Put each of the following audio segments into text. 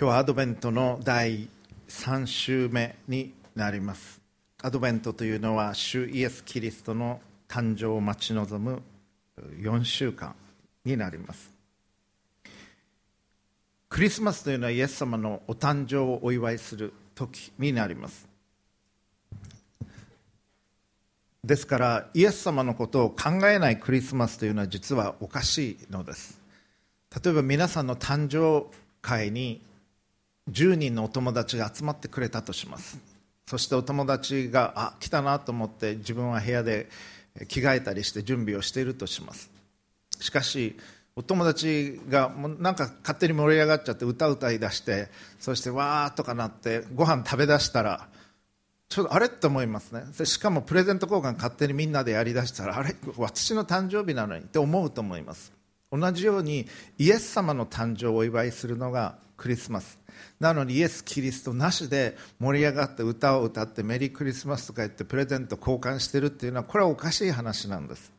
今日はアドベントの第3週目になります。アドベントというのは主イエス・キリストの誕生を待ち望む4週間になります。クリスマスというのはイエス様のお誕生をお祝いする時になります。ですからイエス様のことを考えないクリスマスというのは実はおかしいのです。例えば皆さんの誕生会に10人のお友達が集まってくれたとします。そしてお友達があ来たなと思って自分は部屋で着替えたりして準備をしているとします。しかしお友達がもうなんか勝手に盛り上がっちゃって歌歌いだしてそしてわーとかなってご飯食べだしたらちょっとあれっと思いますね。しかもプレゼント交換勝手にみんなでやりだしたらあれ私の誕生日なのにって思うと思います。同じようにイエス様の誕生をお祝いするのがクリスマス。なのにイエス・キリストなしで盛り上がって歌を歌ってメリークリスマスとか言ってプレゼント交換してるっていうのはこれはおかしい話なんです。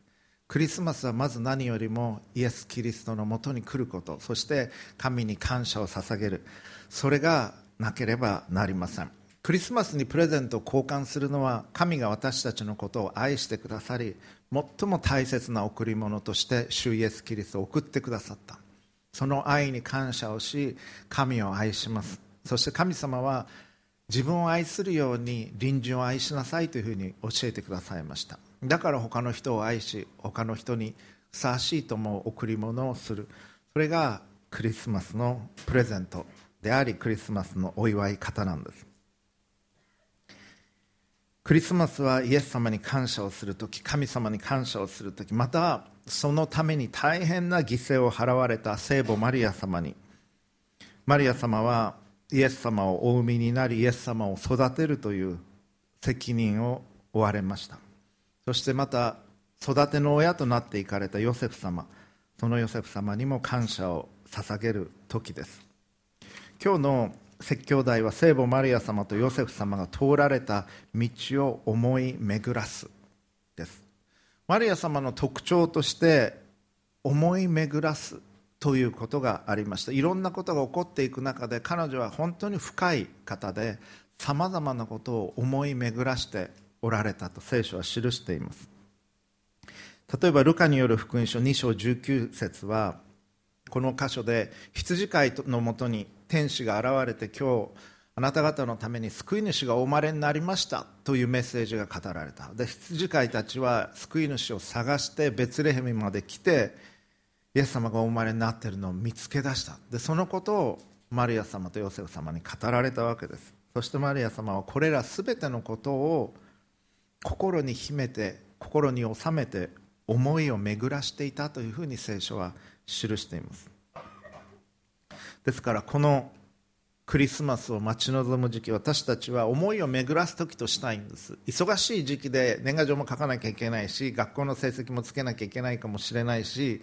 クリスマスはまず何よりもイエス・キリストのもとに来ること。そして神に感謝を捧げる。それがなければなりません。クリスマスにプレゼントを交換するのは神が私たちのことを愛してくださり最も大切な贈り物として主イエス・キリストを送ってくださった。その愛に感謝をし神を愛します。そして神様は自分を愛するように隣人を愛しなさいというふうに教えてくださいました。だから他の人を愛し他の人にふさわしいと思う贈り物をする。それがクリスマスのプレゼントでありクリスマスのお祝い方なんです。クリスマスはイエス様に感謝をするとき神様に感謝をするときまたそのために大変な犠牲を払われた聖母マリア様に。マリア様はイエス様をお産みになりイエス様を育てるという責任を負われました。そしてまた育ての親となっていかれたヨセフ様そのヨセフ様にも感謝を捧げる時です。今日の説教題は聖母マリア様とヨセフ様が通られた道を思い巡らすです。マリア様の特徴として思い巡らすということがありました。いろんなことが起こっていく中で彼女は本当に深い方でさまざまなことを思い巡らしておられたと聖書は記しています。例えばルカによる福音書2章19節はこの箇所で羊飼いのもとに天使が現れて今日あなた方のために救い主がお生まれになりましたというメッセージが語られた。で羊飼いたちは救い主を探してベツレヘミまで来てイエス様がお生まれになっているのを見つけ出した。でそのことをマリア様とヨセフ様に語られたわけです。そしてマリア様はこれら全てのことを心に秘めて心に収めて思いを巡らしていたというふうに聖書は記しています。ですからこのクリスマスを待ち望む時期私たちは思いを巡らす時としたいんです。忙しい時期で年賀状も書かなきゃいけないし学校の成績もつけなきゃいけないかもしれないし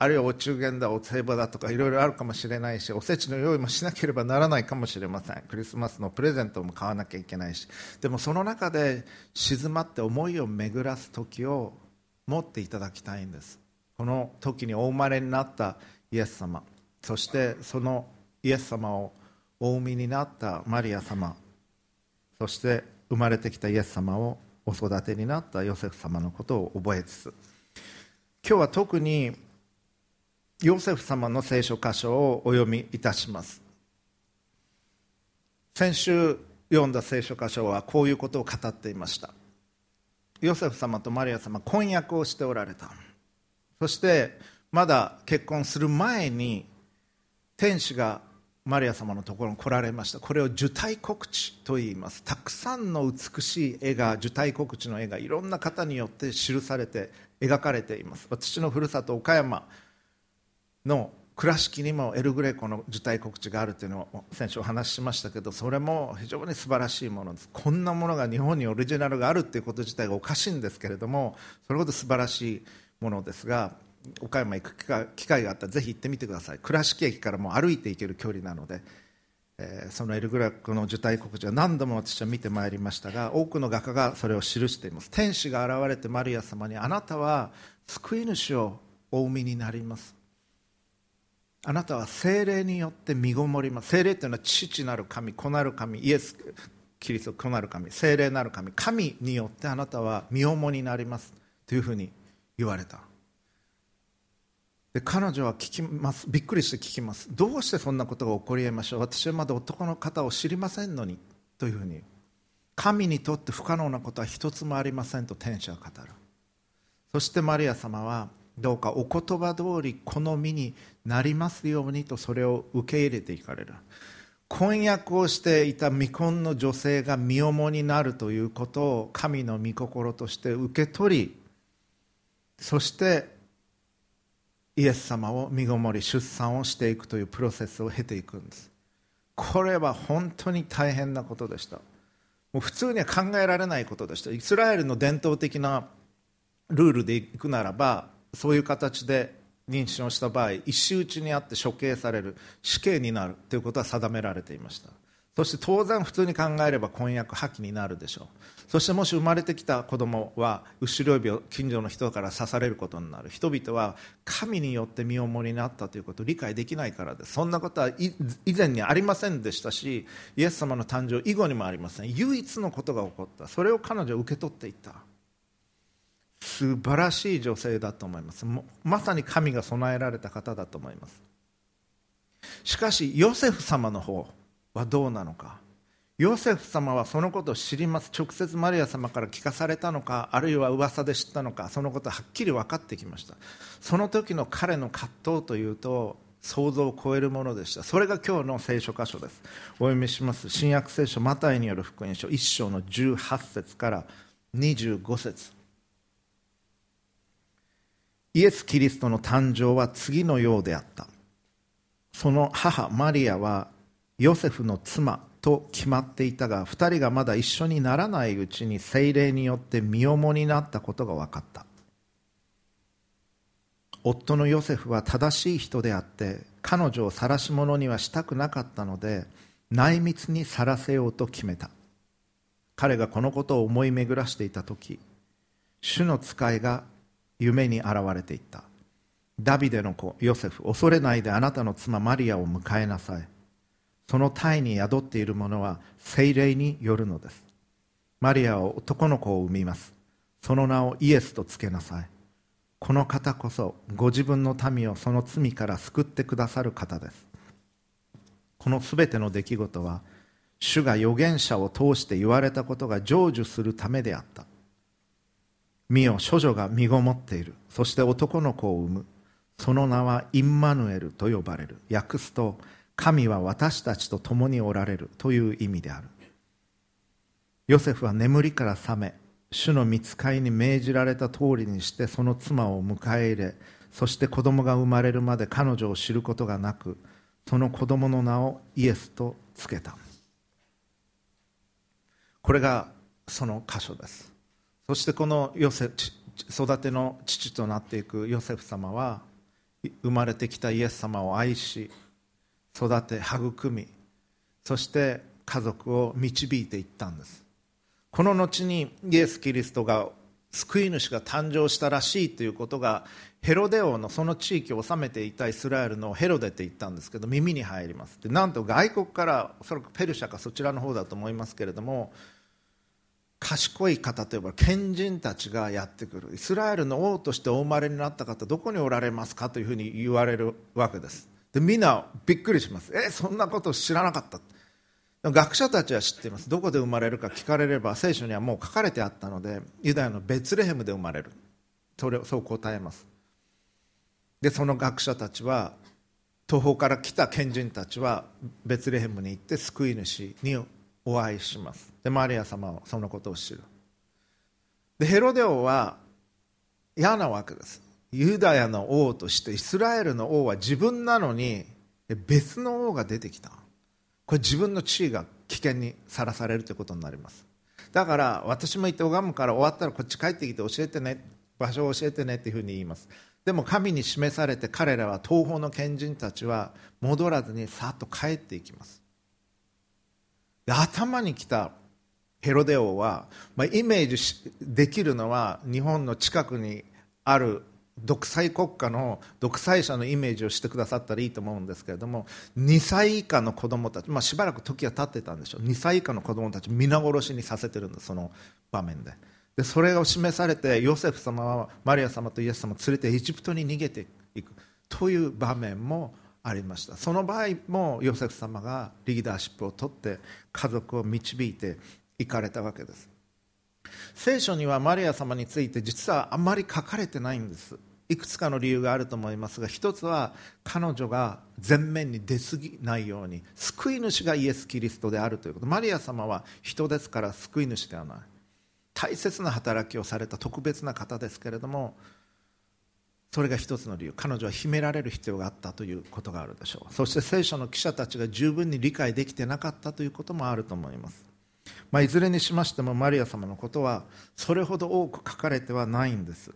あるいはお中元だお歳暮だとかいろいろあるかもしれないしおせちの用意もしなければならないかもしれません。クリスマスのプレゼントも買わなきゃいけないし。でもその中で静まって思いを巡らす時を持っていただきたいんです。この時にお生まれになったイエス様。そしてそのイエス様をお産みになったマリア様そして生まれてきたイエス様をお育てになったヨセフ様のことを覚えつつ今日は特にヨセフ様の聖書箇所をお読みいたします。先週読んだ聖書箇所はこういうことを語っていました。ヨセフ様とマリア様婚約をしておられた。そしてまだ結婚する前に天使がマリア様のところに来られました。これを受胎告知と言います。たくさんの美しい絵が受胎告知の絵がいろんな方によって記されて描かれています。私のふるさと岡山の倉敷にもエルグレコの受胎告知があるというのを先週お話ししましたけどそれも非常に素晴らしいものです。こんなものが日本にオリジナルがあるということ自体がおかしいんですけれどもそれほど素晴らしいものですが岡山行く機会があったらぜひ行ってみてください。倉敷駅からも歩いて行ける距離なので、えー、そのエルグラックの受胎告知は何度も私は見てまいりましたが多くの画家がそれを記しています。天使が現れてマリア様にあなたは救い主をお産みになります。あなたは精霊によって身ごもります。精霊というのは父なる神子なる神イエスキリスト子なる神精霊なる神神によってあなたは身重になります。というふうに言われた。で彼女は聞きます。びっくりして聞きます。どうしてそんなことが起こりえましょう？私はまだ男の方を知りませんのに。というふうに。神にとって不可能なことは一つもありませんと天使は語る。そしてマリア様はどうかお言葉通りこの身になりますようにとそれを受け入れていかれる。婚約をしていた未婚の女性が身重になるということを神の御心として受け取りそしてイエス様を身ごもり出産をしていくというプロセスを経ていくんです。これは本当に大変なことでした。もう普通には考えられないことでした。イスラエルの伝統的なルールでいくならばそういう形で妊娠をした場合石打ちにあって処刑される死刑になるということは定められていました。そして当然普通に考えれば婚約破棄になるでしょう。そしてもし生まれてきた子供は後ろ指を近所の人から刺されることになる。人々は神によって身重になったということを理解できないからです。そんなことは以前にありませんでしたしイエス様の誕生以後にもありません。唯一のことが起こった。それを彼女は受け取っていった。素晴らしい女性だと思います。まさに神が備えられた方だと思います。しかしヨセフ様の方はどうなのか。ヨセフ様はそのことを知ります。直接マリア様から聞かされたのか。あるいは噂で知ったのか。そのことははっきり分かってきました。その時の彼の葛藤というと想像を超えるものでした。それが今日の聖書箇所です。お読みします。新約聖書マタイによる福音書1章の18節から25節。イエス・キリストの誕生は次のようであった。その母マリアはヨセフの妻と決まっていたが2人がまだ一緒にならないうちに精霊によって身重になったことが分かった。夫のヨセフは正しい人であって彼女を晒し者にはしたくなかったので内密にさらせようと決めた。彼がこのことを思い巡らしていた時主の使いが夢に現れていった。ダビデの子ヨセフ恐れないであなたの妻マリアを迎えなさい。その胎に宿っているものは精霊によるのです。マリアは男の子を産みます。その名をイエスとつけなさい。この方こそご自分の民をその罪から救ってくださる方です。このすべての出来事は主が預言者を通して言われたことが成就するためであった。見よ処女が身ごもっている。そして男の子を産む。その名はインマヌエルと呼ばれる。訳すと神は私たちと共におられるという意味である。ヨセフは眠りから覚め主の見つかいに命じられた通りにしてその妻を迎え入れそして子供が生まれるまで彼女を知ることがなくその子供の名をイエスとつけた。これがその箇所です。そしてこのヨセ育ての父となっていくヨセフ様は生まれてきたイエス様を愛し育て育みそして家族を導いていったんです。この後にイエス・キリストが救い主が誕生したらしいということがヘロデ王のその地域を治めていたイスラエルのヘロデって言ったんですけど耳に入ります。でなんと外国からおそらくペルシャかそちらの方だと思いますけれども賢い方といえば賢人たちがやってくる。イスラエルの王としてお生まれになった方どこにおられますかというふうに言われるわけです。でみんなびっくりします。えそんなこと知らなかった。学者たちは知っています。どこで生まれるか聞かれれば聖書にはもう書かれてあったのでユダヤのベツレヘムで生まれる。それそう答えます。でその学者たちは東方から来た賢人たちはベツレヘムに行って救い主にお会いします。でマリア様はそのことを知る。でヘロデオは嫌なわけです。ユダヤの王としてイスラエルの王は自分なのに別の王が出てきた。これ自分の地位が危険にさらされるということになります。だから私も言って拝むから終わったらこっち帰ってきて教えてね。場所を教えてねっていうふうに言います。でも神に示されて彼らは東方の賢人たちは戻らずにさっと帰っていきます。で頭に来たヘロデ王は、まあ、イメージできるのは日本の近くにある独裁国家の独裁者のイメージをしてくださったらいいと思うんですけれども2歳以下の子供たち、まあ、しばらく時は経ってたんでしょう。2歳以下の子供たち皆殺しにさせてるんですその場面で。でそれを示されてヨセフ様はマリア様とイエス様を連れてエジプトに逃げていく。という場面もありました。その場合もヨセフ様がリーダーシップを取って家族を導いていかれたわけです。聖書にはマリア様について実はあまり書かれてないんです。いくつかの理由があると思いますが一つは彼女が前面に出過ぎないように救い主がイエス・キリストであるということ。マリア様は人ですから救い主ではない。大切な働きをされた特別な方ですけれどもそれが一つの理由。彼女は秘められる必要があったということがあるでしょう。そして聖書の記者たちが十分に理解できてなかったということもあると思います。まあ、いずれにしましてもマリア様のことはそれほど多く書かれてはないんです。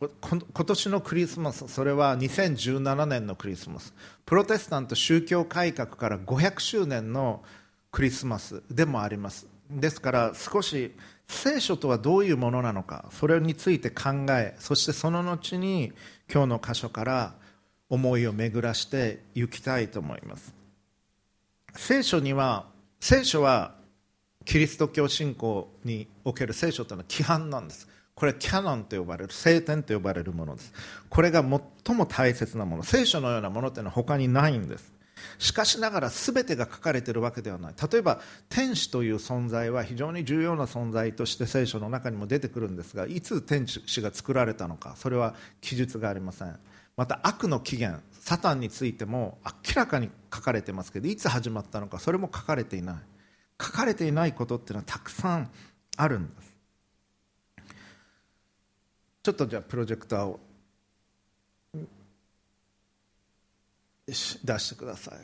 今年のクリスマスそれは2017年のクリスマス。プロテスタント宗教改革から500周年のクリスマスでもあります。ですから少し聖書とはどういうものなのかそれについて考えそしてその後に今日の箇所から思いを巡らしていきたいと思います。聖書には聖書はキリスト教信仰における聖書というのは規範なんです。これはキャノンと呼ばれる聖典と呼ばれるものです。これが最も大切なもの。聖書のようなものというのは他にないんです。しかしながら全てが書かれているわけではない。例えば天使という存在は非常に重要な存在として聖書の中にも出てくるんですがいつ天使が作られたのかそれは記述がありません。また悪の起源サタンについても明らかに書かれてますけどいつ始まったのかそれも書かれていない。書かれていないことっていうのはたくさんあるんです。ちょっとじゃあプロジェクターを出してください。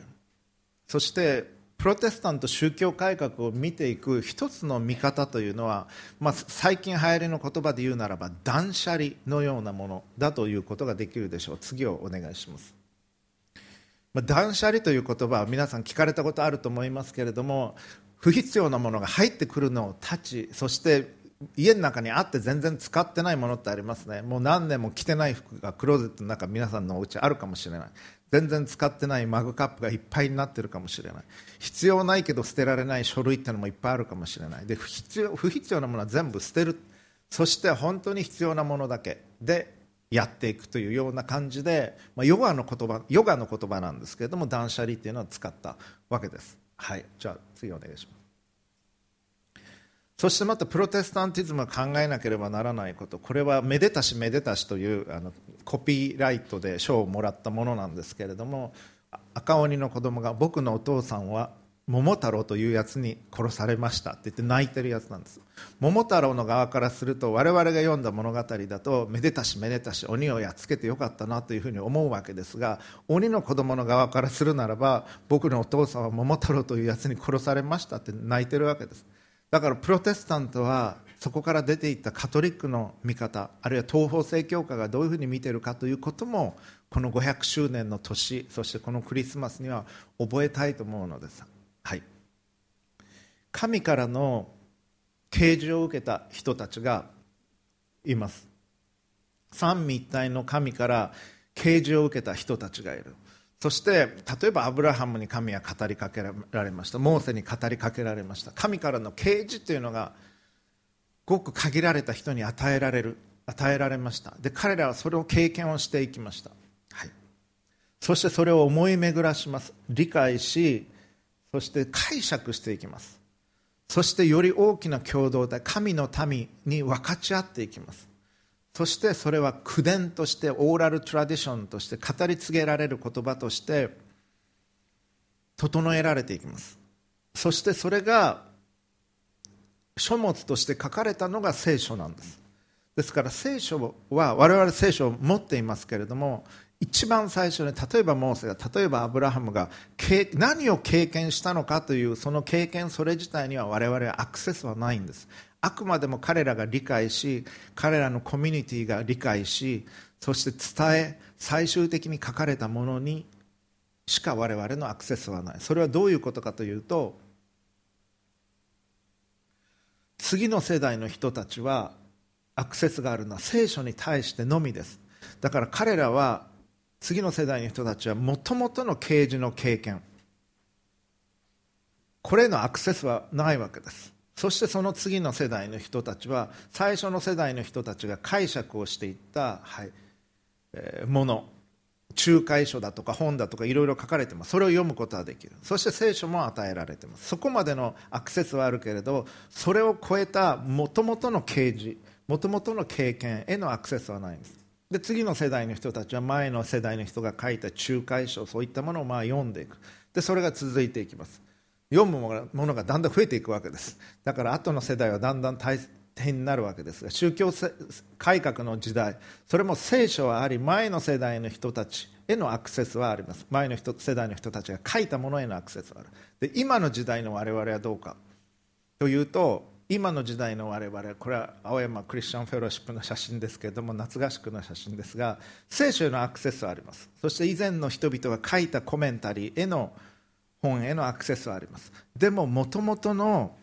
そしてプロテスタント宗教改革を見ていく一つの見方というのは、まあ、最近流行りの言葉で言うならば断捨離のようなものだということができるでしょう。次をお願いします。まあ、断捨離という言葉は皆さん聞かれたことあると思いますけれども不必要なものが入ってくるのを断ちそして家の中にあって全然使ってないものってありますね。もう何年も着てない服がクローゼットの中皆さんのお家あるかもしれない。全然使ってないマグカップがいっぱいになってるかもしれない。必要ないけど捨てられない書類ってのもいっぱいあるかもしれない。で不必要不必要なものは全部捨てる。そして本当に必要なものだけ。でやっていくというような感じで、まあ、ヨガの言葉ヨガの言葉なんですけれども断捨離っていうのを使ったわけです。はい。じゃあ次お願いします。そしてまたプロテスタンティズムが考えなければならないこと。これはめでたしめでたしというあのコピーライトで賞をもらったものなんですけれども赤鬼の子供が僕のお父さんは桃太郎というやつに殺されましたって言って泣いてるやつなんです。桃太郎の側からすると我々が読んだ物語だとめでたしめでたし鬼をやっつけてよかったなというふうに思うわけですが鬼の子供の側からするならば僕のお父さんは桃太郎というやつに殺されましたって泣いてるわけです。だからプロテスタントはそこから出ていったカトリックの見方あるいは東方正教会がどういうふうに見ているかということもこの500周年の年そしてこのクリスマスには覚えたいと思うのです。はい。神からの啓示を受けた人たちがいます。三位一体の神から啓示を受けた人たちがいる。そして例えばアブラハムに神は語りかけられました。モーセに語りかけられました。神からの啓示というのがごく限られた人に与えられる与えられました。で彼らはそれを経験をしていきました、はい、そしてそれを思い巡らします。理解しそして解釈していきます。そしてより大きな共同体神の民に分かち合っていきます。そしてそれは口伝としてオーラルトラディションとして語り継げられる言葉として整えられていきます。そしてそれが書物として書かれたのが聖書なんです。ですから聖書は我々聖書を持っていますけれども一番最初に例えばモーセが例えばアブラハムが何を経験したのかというその経験それ自体には我々はアクセスはないんです。あくまでも彼らが理解し彼らのコミュニティが理解しそして伝え最終的に書かれたものにしか我々のアクセスはない。それはどういうことかというと次の世代の人たちはアクセスがあるのは聖書に対してのみです。だから彼らは次の世代の人たちはもともとの啓示の経験これのアクセスはないわけです。そしてその次の世代の人たちは最初の世代の人たちが解釈をしていった、はいえー、もの仲介書だとか本だとかいろいろ書かれてます。それを読むことはできる。そして聖書も与えられてます。そこまでのアクセスはあるけれどそれを超えたもともとの啓示もともとの経験へのアクセスはないんです。で次の世代の人たちは前の世代の人が書いた仲介書そういったものをまあ読んでいく。でそれが続いていきます。読むものがだんだん増えていくわけです。だから後の世代はだんだん大変になるわけですが宗教改革の時代それも聖書はあり前の世代の人たちへのアクセスはあります。前の人世代の人たちが書いたものへのアクセスはある。で今の時代の我々はどうか。というと今の時代の我々これは青山クリスチャンフェローシップの写真ですけれども夏合宿の写真ですが聖書へのアクセスはあります。そして以前の人々が書いたコメンタリーへの本へのアクセスはあります。でももともとの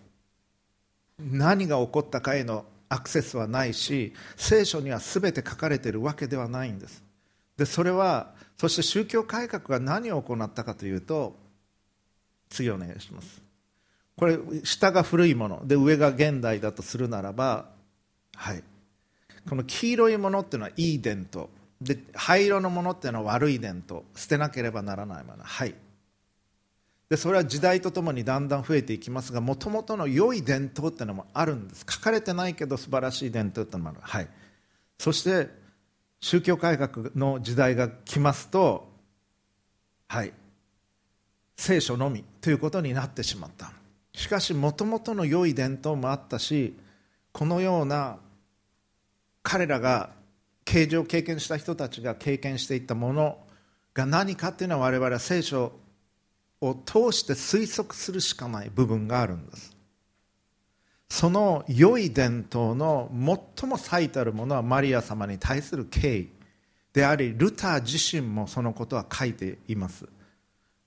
何が起こったかへのアクセスはないし聖書には全て書かれているわけではないんです。でそれはそして宗教改革が何を行ったかというと次お願いします。これ下が古いもの。で上が現代だとするならばはい。この黄色いものっていうのはいい伝統。で灰色のものっていうのは悪い伝統。捨てなければならないもの。はい。でそれは時代とともにだんだん増えていきますがもともとの良い伝統っていうのもあるんです。書かれてないけど素晴らしい伝統っていうのもある。はい。そして宗教改革の時代が来ますとはい。聖書のみということになってしまった。しかしもともとの良い伝統もあったしこのような彼らが刑事を経験した人たちが経験していったものが何かっていうのは我々は聖書を通して推測するしかない部分があるんです。その良い伝統の最も最たるものはマリア様に対する敬意でありルター自身もそのことは書いています。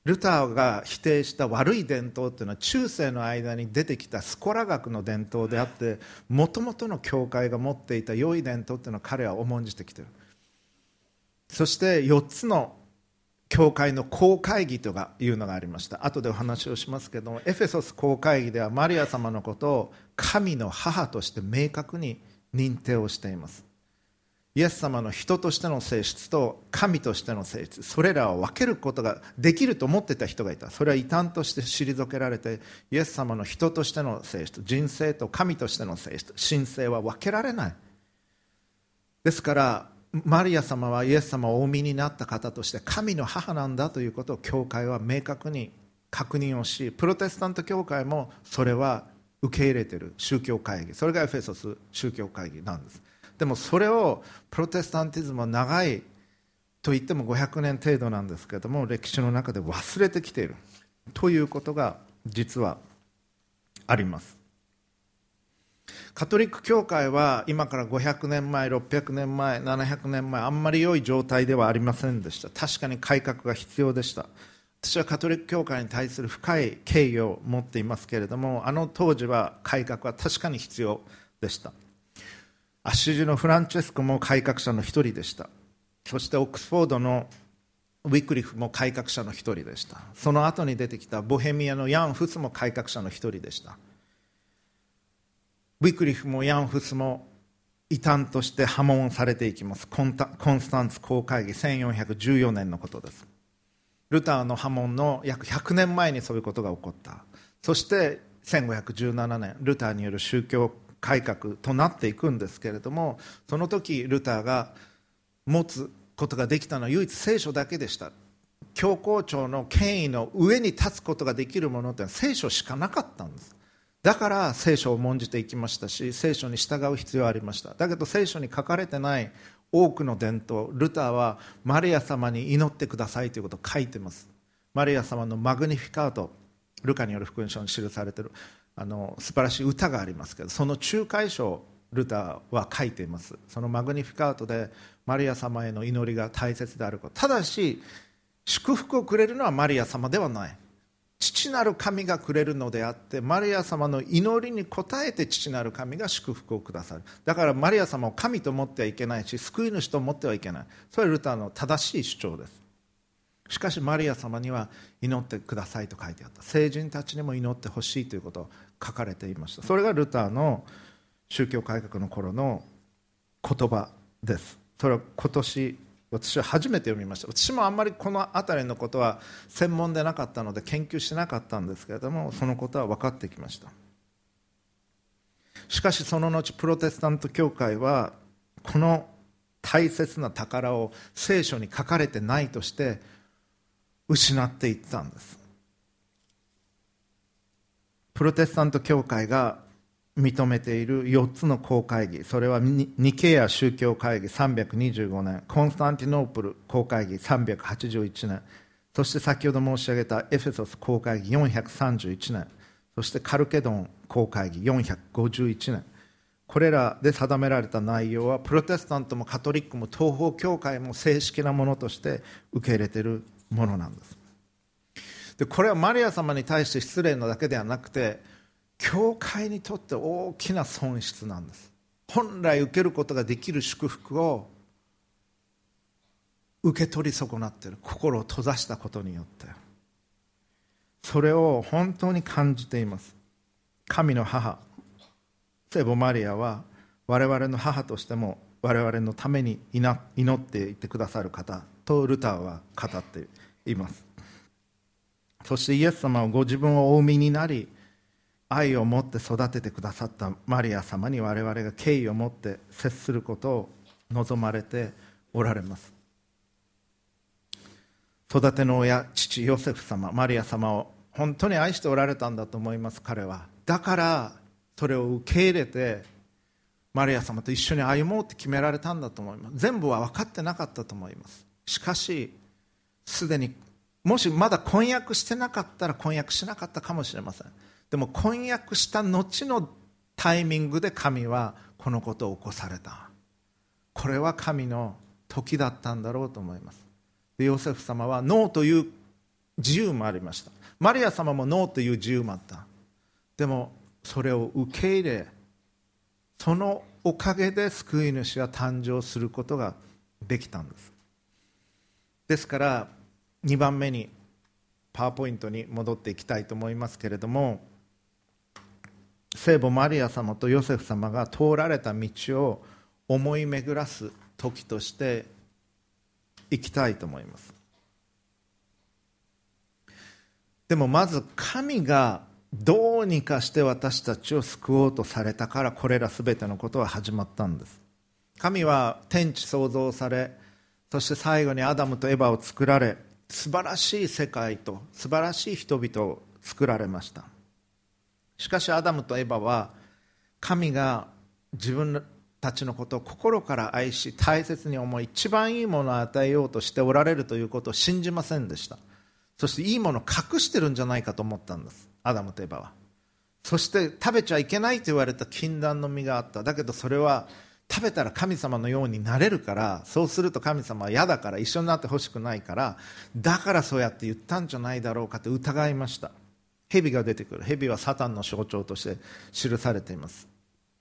ルターが否定した悪い伝統というのは中世の間に出てきたスコラ学の伝統であってもともとの教会が持っていた良い伝統というのを彼は重んじてきている。そして4つの教会の公会議とかいうのがありました。後でお話をしますけどもエフェソス公会議ではマリア様のことを神の母として明確に認定をしています。イエス様の人としての性質と神としての性質それらを分けることができると思ってた人がいた。それは異端として退けられてイエス様の人としての性質人生と神としての性質神性は分けられない。ですからマリア様はイエス様をお産みになった方として神の母なんだということを教会は明確に確認をしプロテスタント教会もそれは受け入れてる宗教会議それがエフェソス宗教会議なんです。でもそれをプロテスタンティズムは長いと言っても500年程度なんですけども歴史の中で忘れてきているということが実はあります。カトリック教会は今から500年前600年前700年前あんまり良い状態ではありませんでした。確かに改革が必要でした。私はカトリック教会に対する深い敬意を持っていますけれどもあの当時は改革は確かに必要でした。アッシュジュのフランチェスコも改革者の一人でした。そしてオックスフォードのウィクリフも改革者の一人でした。その後に出てきたボヘミアのヤン・フスも改革者の一人でした。ウィクリフもヤンフスも異端として破門されていきます。コンスタンツ公会議1414年のことです。ルターの破門の約100年前にそういうことが起こった。そして1517年ルターによる宗教改革となっていくんですけれどもその時ルターが持つことができたのは唯一聖書だけでした。教皇庁の権威の上に立つことができるものというのは聖書しかなかったんです。だから聖書を重んじていきましたし聖書に従う必要はありました。だけど聖書に書かれてない多くの伝統ルターはマリア様に祈ってくださいということを書いてます。マリア様のマグニフィカートルカによる福音書に記されてるあの素晴らしい歌がありますけどその仲介書をルターは書いています。そのマグニフィカートでマリア様への祈りが大切であること。ただし祝福をくれるのはマリア様ではない。父なる神がくれるのであってマリア様の祈りに応えて父なる神が祝福をくださる。だからマリア様を神と思ってはいけないし救い主と思ってはいけない。それはルターの正しい主張です。しかしマリア様には祈ってくださいと書いてあった。聖人たちにも祈ってほしいということを書かれていました。それがルターの宗教改革の頃の言葉です。それは今年私は初めて読みました。私もあんまりこの辺りのことは専門でなかったので研究しなかったんですけれどもそのことは分かってきました。しかしその後プロテスタント教会はこの大切な宝を聖書に書かれてないとして失っていったんです。プロテスタント教会が認めている4つの公会議。それはニケア宗教会議325年。コンスタンティノープル公会議381年。そして先ほど申し上げたエフェソス公会議431年。そしてカルケドン公会議451年。これらで定められた内容はプロテスタントもカトリックも東方教会も正式なものとして受け入れているものなんです。でこれはマリア様に対して失礼なだけではなくて教会にとって大きな損失なんです。本来受けることができる祝福を受け取り損なっている。心を閉ざしたことによって。それを本当に感じています。神の母。聖母マリアは我々の母としても我々のために祈っていてくださる方。とルターは語っています。そしてイエス様はご自分をお産みになり愛を持って育ててくださったマリア様に我々が敬意を持って接することを望まれておられます。育ての親父ヨセフ様マリア様を本当に愛しておられたんだと思います。彼は。だからそれを受け入れてマリア様と一緒に歩もうって決められたんだと思います。全部は分かってなかったと思います。しかしすでにもしまだ婚約してなかったら婚約しなかったかもしれません。でも婚約した後のタイミングで神はこのことを起こされた。これは神の時だったんだろうと思います。でヨセフ様はノーという自由もありました。マリア様もノーという自由もあった。でもそれを受け入れそのおかげで救い主が誕生することができたんです。ですから2番目にパワーポイントに戻っていきたいと思いますけれども聖母マリア様とヨセフ様が通られた道を思い巡らす時としていきたいと思います。でもまず神がどうにかして私たちを救おうとされたからこれら全てのことは始まったんです。神は天地創造されそして最後にアダムとエヴァを作られ素晴らしい世界と素晴らしい人々を作られました。しかしアダムとエバは神が自分たちのことを心から愛し大切に思い一番いいものを与えようとしておられるということを信じませんでした。そしていいものを隠してるんじゃないかと思ったんです。アダムとエバは。そして食べちゃいけないと言われた禁断の実があった。だけどそれは食べたら神様のようになれるからそうすると神様は嫌だから一緒になってほしくないからだからそうやって言ったんじゃないだろうかって疑いました。蛇が出てくる。蛇はサタンの象徴として記されています。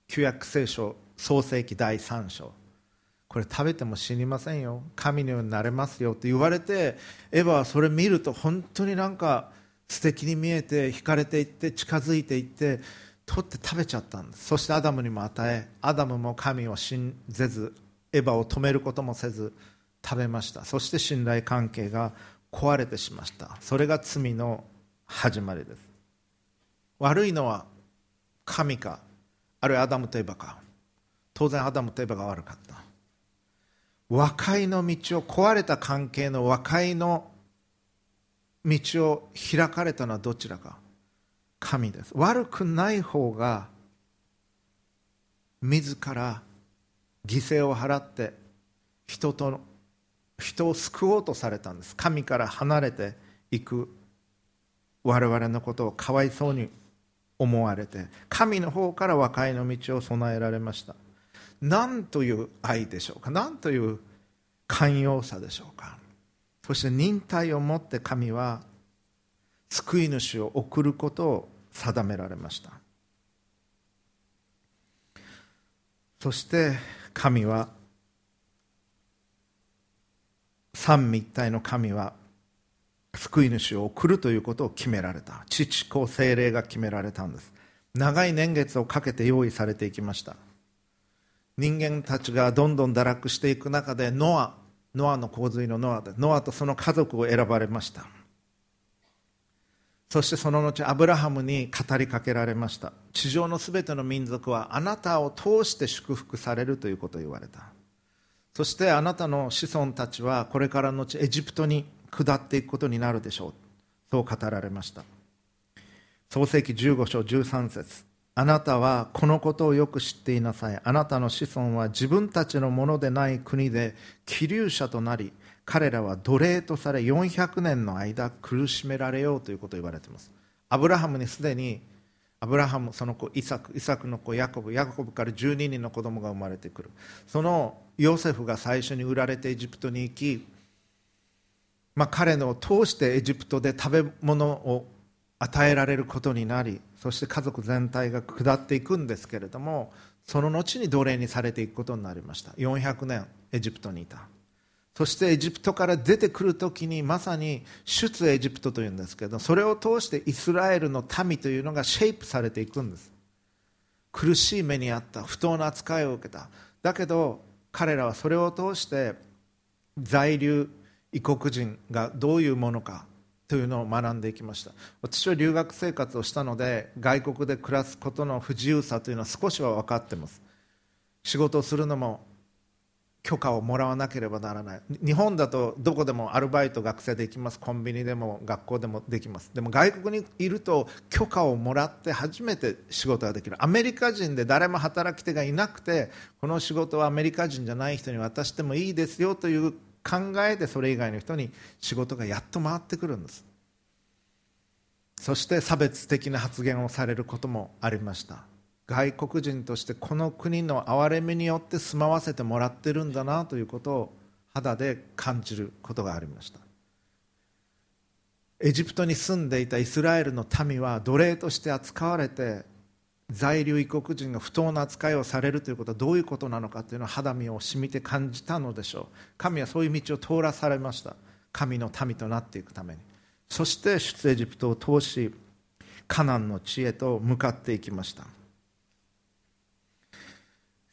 旧約聖書創世記第3章。これ食べても死にませんよ。神のようになれますよ。って言われてエヴァはそれ見ると本当になんか素敵に見えて惹かれていって近づいていって取って食べちゃったんです。そしてアダムにも与えアダムも神を信ぜずエヴァを止めることもせず食べました。そして信頼関係が壊れてしました。それが罪の始まりです。悪いのは神かあるいはアダムとエヴァか。当然アダムとエヴァが悪かった。和解の道を壊れた関係の和解の道を開かれたのはどちらか。神です。悪くない方が自ら犠牲を払って人と人を救おうとされたんです。神から離れていく我々のことをかわいそうに思われて神の方から和解の道を備えられました。何という愛でしょうか？何という寛容さでしょうか？そして忍耐をもって神は救い主を送ることを定められました。そして神は三位一体の神は救い主を送るということを決められた。父子精霊が決められたんです。長い年月をかけて用意されていきました。人間たちがどんどん堕落していく中でノアノアの洪水のノアでノアとその家族を選ばれました。そしてその後アブラハムに語りかけられました。地上のすべての民族はあなたを通して祝福されるということを言われた。そしてあなたの子孫たちはこれからのちエジプトに下っていくことになるでしょう。そう語られました。創世紀15章13節。あなたはこのことをよく知っていなさい。あなたの子孫は自分たちのものでない国で気流者となり彼らは奴隷とされ400年の間苦しめられようということを言われています。アブラハムにすでにアブラハムその子イサクイサクの子ヤコブヤコブから12人の子供が生まれてくる。そのヨセフが最初に売られてエジプトに行き、まあ、彼のを通してエジプトで食べ物を与えられることになりそして家族全体が下っていくんですけれどもその後に奴隷にされていくことになりました。400年エジプトにいた。そしてエジプトから出てくるときにまさに出エジプトというんですけどそれを通してイスラエルの民というのがシェイプされていくんです。苦しい目にあった。不当な扱いを受けた。だけど彼らはそれを通して在留異国人がどういうものかというのを学んでいきました。私は留学生活をしたので外国で暮らすことの不自由さというのは少しは分かってます。仕事をするのも許可をもらわなければならない。日本だとどこでもアルバイト学生できます。コンビニでも学校でもできます。でも外国にいると許可をもらって初めて仕事ができる。アメリカ人で誰も働き手がいなくてこの仕事はアメリカ人じゃない人に渡してもいいですよという考えでそれ以外の人に仕事がやっと回ってくるんです。そして差別的な発言をされることもありました。外国人としてこの国の憐れみによって住まわせてもらってるんだなということを肌で感じることがありました。エジプトに住んでいたイスラエルの民は奴隷として扱われて在留異国人が不当な扱いをされるということはどういうことなのかというのを肌身を染みて感じたのでしょう。神はそういう道を通らされました。神の民となっていくために。そして出エジプトを通しカナンの地へと向かっていきました。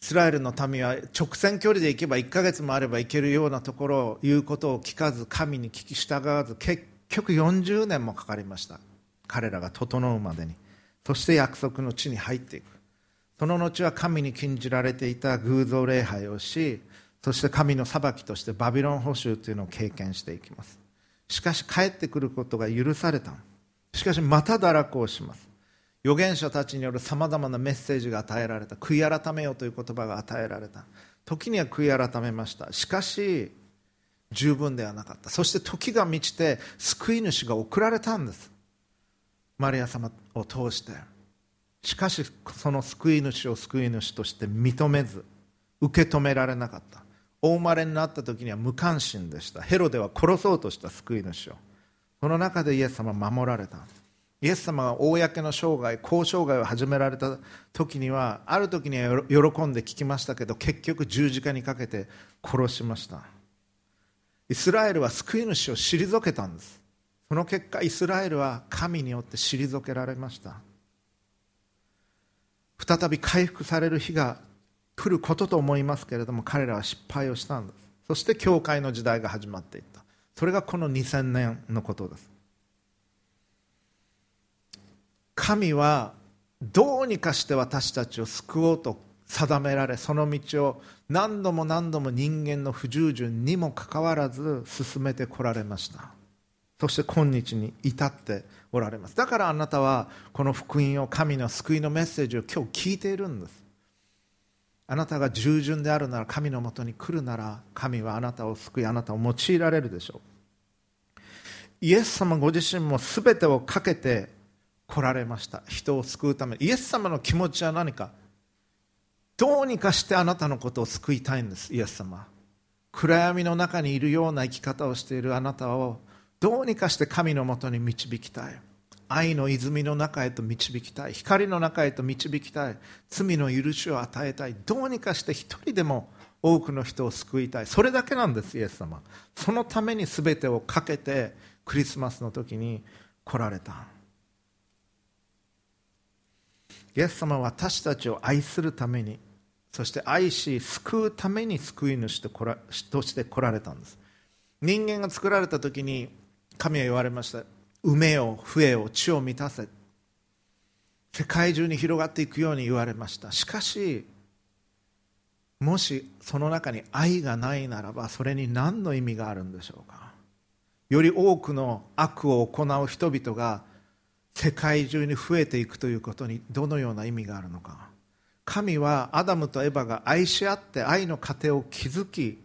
イスラエルの民は直線距離で行けば1ヶ月もあれば行けるようなところを言うことを聞かず神に聞き従わず結局40年もかかりました。彼らが整うまでに。そして約束の地に入っていく。その後は神に禁じられていた偶像礼拝をしそして神の裁きとしてバビロン捕囚というのを経験していきます。しかし帰ってくることが許されたしかしまた堕落をします。預言者たちによるさまざまなメッセージが与えられた。悔い改めよという言葉が与えられた。時には悔い改めました。しかし十分ではなかった。そして時が満ちて救い主が送られたんです。マリア様を通してしかしその救い主を救い主として認めず受け止められなかった。お生まれになった時には無関心でした。ヘロデは殺そうとした救い主を。その中でイエス様は守られた。イエス様が公の生涯交渉涯を始められた時にはある時には喜んで聞きましたけど結局十字架にかけて殺しました。イスラエルは救い主を退けたんです。その結果イスラエルは神によって退けられました。再び回復される日が来ることと思いますけれども彼らは失敗をしたんです。そして教会の時代が始まっていった。それがこの2000年のことです。神はどうにかして私たちを救おうと定められその道を何度も何度も人間の不従順にもかかわらず進めてこられました。そして今日に至っておられます。だからあなたはこの福音を神の救いのメッセージを今日聞いているんです。あなたが従順であるなら神のもとに来るなら神はあなたを救いあなたを用いられるでしょう。イエス様ご自身も全てをかけて来られました。人を救うため。イエス様の気持ちは何か。どうにかしてあなたのことを救いたいんです。イエス様。暗闇の中にいるような生き方をしているあなたをどうにかして神のもとに導きたい。愛の泉の中へと導きたい。光の中へと導きたい。罪の許しを与えたい。どうにかして一人でも多くの人を救いたい。それだけなんですイエス様。そのために全てをかけてクリスマスの時に来られた。イエス様は私たちを愛するためにそして愛し救うために救い主として来られたんです。人間が作られた時に神は言われました。埋めよ増えよ地を満たせ。世界中に広がっていくように言われました。しかしもしその中に愛がないならばそれに何の意味があるんでしょうか。より多くの悪を行う人々が世界中に増えていくということにどのような意味があるのか。神はアダムとエバが愛し合って愛の家庭を築き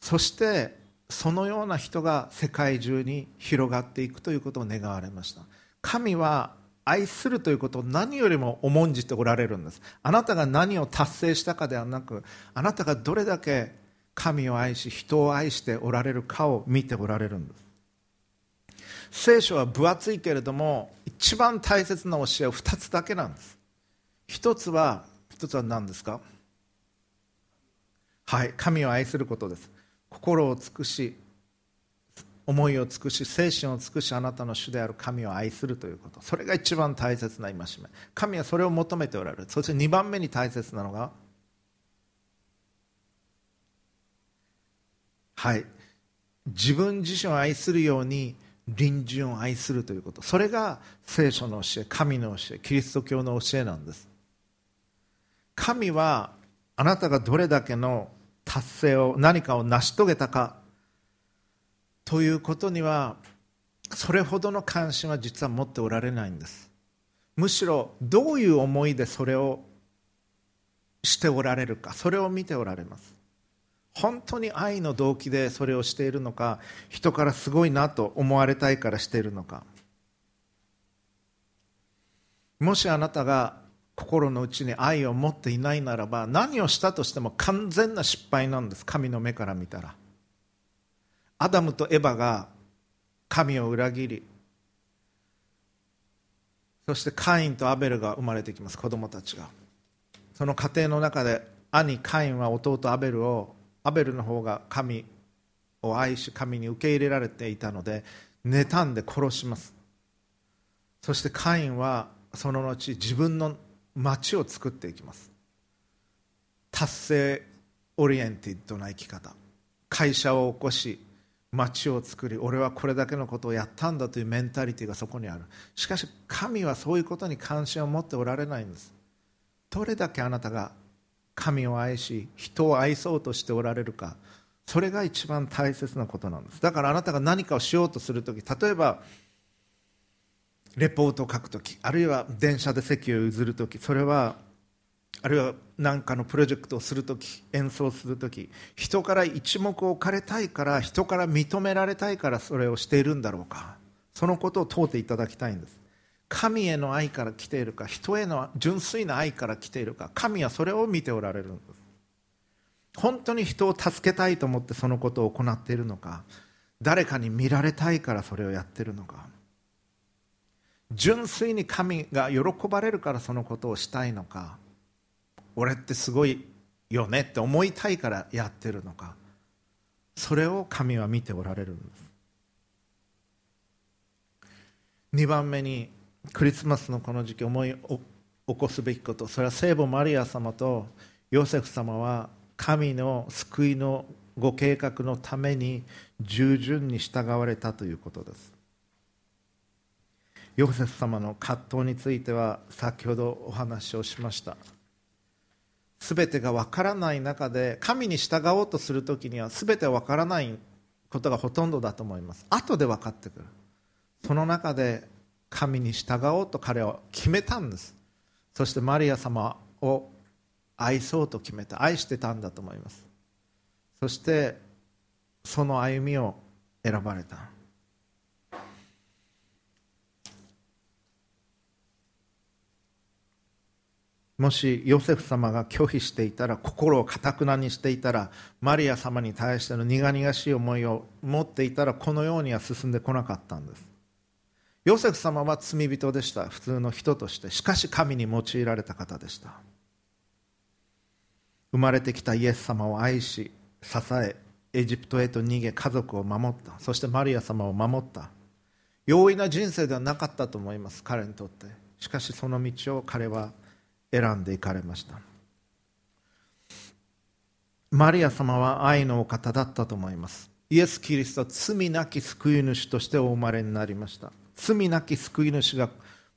そしてそのような人が世界中に広がっていくということを願われました。神は愛するということを何よりも重んじておられるんです。あなたが何を達成したかではなくあなたがどれだけ神を愛し人を愛しておられるかを見ておられるんです。聖書は分厚いけれども一番大切な教えは2つだけなんです。一つは一つは何ですか？はい神を愛することです。心を尽くし思いを尽くし精神を尽くしあなたの主である神を愛するということ。それが一番大切な戒め。神はそれを求めておられる。そして2番目に大切なのがはい。自分自身を愛するように隣人を愛するということ。それが聖書の教え神の教えキリスト教の教えなんです。神はあなたがどれだけの達成を何かを成し遂げたか。ということにはそれほどの関心は実は持っておられないんです。むしろどういう思いでそれをしておられるかそれを見ておられます。本当に愛の動機でそれをしているのか人からすごいなと思われたいからしているのか。もしあなたが心の内に愛を持っていないならば何をしたとしても完全な失敗なんです。神の目から見たら。アダムとエバが神を裏切りそしてカインとアベルが生まれてきます子供たちが。その家庭の中で兄カインは弟アベルをアベルの方が神を愛し神に受け入れられていたので妬んで殺します。そしてカインはその後自分の町を作っていきます。達成オリエンティッドな生き方。会社を起こし町を作り俺はこれだけのことをやったんだというメンタリティーがそこにある。しかし神はそういうことに関心を持っておられないんです。どれだけあなたが神を愛し人を愛そうとしておられるか。それが一番大切なことなんです。だからあなたが何かをしようとするとき例えばレポートを書くときあるいは電車で席を譲るときそれはあるいは何かのプロジェクトをするとき演奏するとき人から一目置かれたいから人から認められたいからそれをしているんだろうか。そのことを問うていただきたいんです。神への愛から来ているか人への純粋な愛から来ているか神はそれを見ておられるんです。本当に人を助けたいと思ってそのことを行っているのか誰かに見られたいからそれをやっているのか。純粋に神が喜ばれるからそのことをしたいのか俺ってすごいよねって思いたいからやってるのかそれを神は見ておられるんです。2番目にクリスマスのこの時期思い起こすべきことそれは聖母マリア様とヨセフ様は神の救いのご計画のために従順に従われたということです。ヨセフ様の葛藤については先ほどお話をしました。全てが分からない中で神に従おうとする時には全て分からないことがほとんどだと思います。後で分かってくる。その中で神に従おうと彼は決めたんです。そしてマリア様を愛そうと決めた。愛してたんだと思います。そしてその歩みを選ばれた。もしヨセフ様が拒否していたら心をかたくなにしていたらマリア様に対しての苦々しい思いを持っていたらこのようには進んでこなかったんです。ヨセフ様は罪人でした。普通の人として。しかし神に用いられた方でした。生まれてきたイエス様を愛し支えエジプトへと逃げ家族を守った。そしてマリア様を守った。容易な人生ではなかったと思います。彼にとって。しかしその道を彼は選んでいかれました。マリア様は愛のお方だったと思います。イエス・キリストは罪なき救い主としてお生まれになりました。罪なき救い主が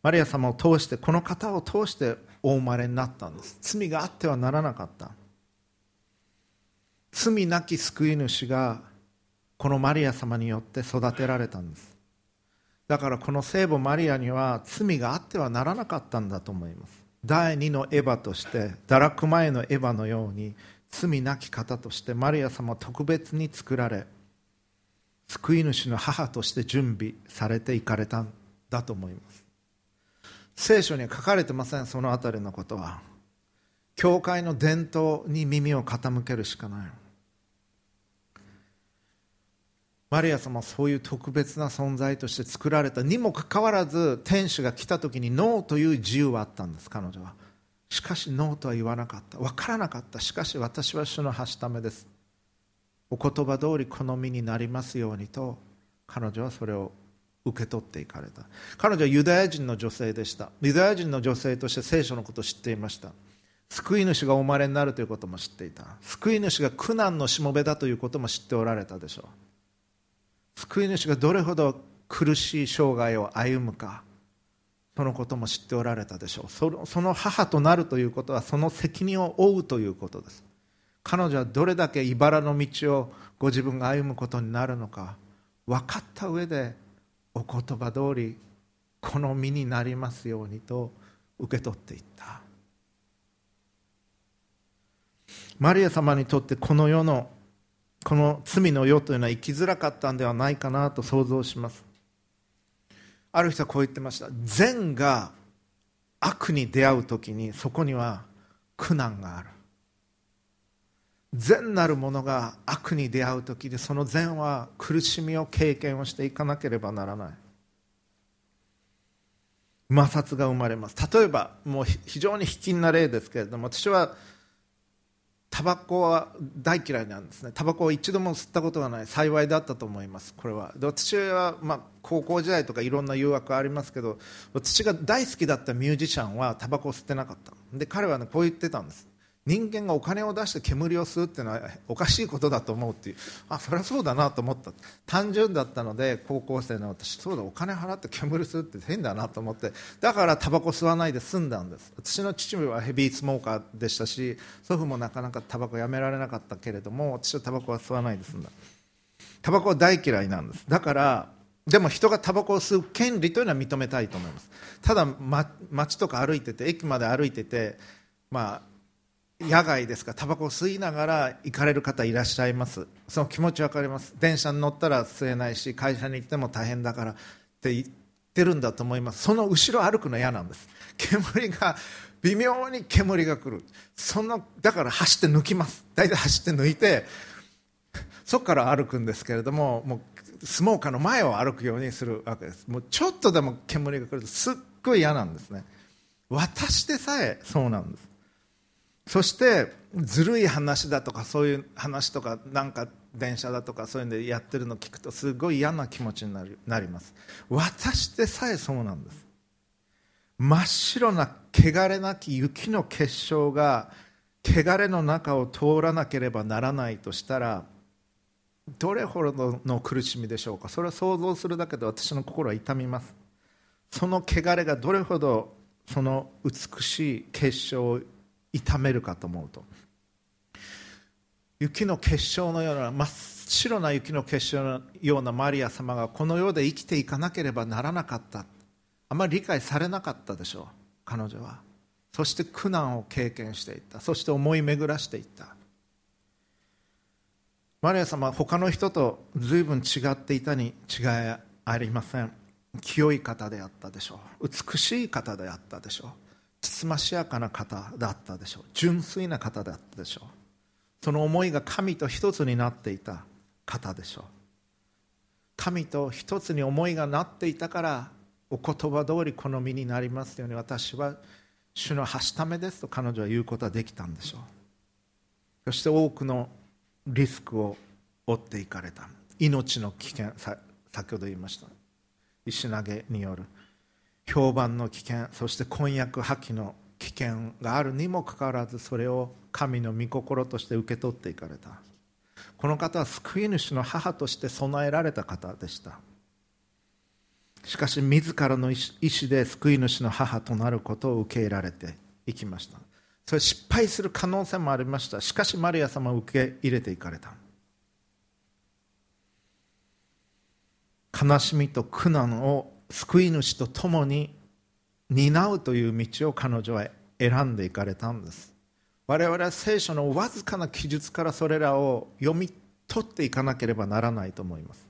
マリア様を通してこの方を通してお生まれになったんです。罪があってはならなかった。罪なき救い主がこのマリア様によって育てられたんです。だからこの聖母マリアには罪があってはならなかったんだと思います。第二のエヴァとして堕落前のエヴァのように罪なき方としてマリア様は特別に作られ救い主の母として準備されていかれたんだと思います。聖書には書かれてませんその辺りのことは。教会の伝統に耳を傾けるしかない。マリア様はそういう特別な存在として作られたにもかかわらず天使が来た時にノーという自由はあったんです彼女は。しかしノーとは言わなかった。分からなかった。しかし私は主のはしためです。お言葉通り好みになりますようにと彼女はそれを受け取っていかれた。彼女はユダヤ人の女性でした。ユダヤ人の女性として聖書のことを知っていました。救い主がお生まれになるということも知っていた。救い主が苦難のしもべだということも知っておられたでしょう。救い主がどれほど苦しい生涯を歩むかそのことも知っておられたでしょう。その母となるということはその責任を負うということです。彼女はどれだけ茨の道をご自分が歩むことになるのか分かった上でお言葉通りこの身になりますようにと受け取っていった。マリア様にとってこの世のこの罪の世というのは生きづらかったんではないかなと想像します。ある人はこう言ってました。善が悪に出会う時にそこには苦難がある。善なるものが悪に出会う時でその善は苦しみを経験をしていかなければならない。摩擦が生まれます。例えばもう非常に卑近な例ですけれども私はタバコは大嫌いなんですね。タバコを一度も吸ったことがない幸いだったと思いますこれは。で私は、まあ、高校時代とかいろんな誘惑ありますけど私が大好きだったミュージシャンはタバコを吸ってなかった。で彼は、ね、こう言ってたんです。人間がお金を出して煙を吸うっていうのはおかしいことだと思うっていう。あそれはそうだなと思った。単純だったので高校生の私そうだお金払って煙吸うって変だなと思って。だからタバコ吸わないで済んだんです。私の父はヘビースモーカーでしたし祖父もなかなかタバコやめられなかったけれども私はタバコは吸わないで済んだ。タバコは大嫌いなんです。だからでも人がタバコを吸う権利というのは認めたいと思います。ただ、ま、街とか歩いてて駅まで歩いててまあ野外ですか？タバコ吸いながら行かれる方いらっしゃいます？その気持ち分かります？電車に乗ったら吸えないし会社に行っても大変だからって言ってるんだと思います。その後ろ歩くの嫌なんです。煙が微妙に煙が来る。そのだから走って抜きます。大体走って抜いてそこから歩くんですけれどももうスモーカーの前を歩くようにするわけです。もうちょっとでも煙が来るとすっごい嫌なんですね。私でさえそうなんです。そしてずるい話だとかそういう話とかなんか電車だとかそういうのでやってるのを聞くとすごい嫌な気持ちになりなります。私でさえそうなんです。真っ白な汚れなき雪の結晶が汚れの中を通らなければならないとしたらどれほどの苦しみでしょうか。それを想像するだけで私の心は痛みます。その汚れがどれほどその美しい結晶を痛めるかと思うと。雪の結晶のような真っ白な雪の結晶のようなマリア様がこの世で生きていかなければならなかった。あまり理解されなかったでしょう彼女は。そして苦難を経験していった。そして思い巡らしていった。マリア様は他の人と随分違っていたに違いありません。清い方であったでしょう。美しい方であったでしょう。つましやかな方だったでしょう。純粋な方だったでしょう。その思いが神と一つになっていた方でしょう。神と一つに思いがなっていたからお言葉通りこの身になりますように私は主のはしためですと彼女は言うことはできたんでしょう。そして多くのリスクを負っていかれた。命の危険先ほど言いました。石投げによる。評判の危険そして婚約破棄の危険があるにもかかわらずそれを神の御心として受け取っていかれた。この方は救い主の母として備えられた方でした。しかし自らの意思で救い主の母となることを受け入れられていきました。それ失敗する可能性もありました。しかしマリア様を受け入れていかれた。悲しみと苦難を救い主と共に担うという道を彼女は選んでいかれたんです。我々は聖書のわずかな記述からそれらを読み取っていかなければならないと思います。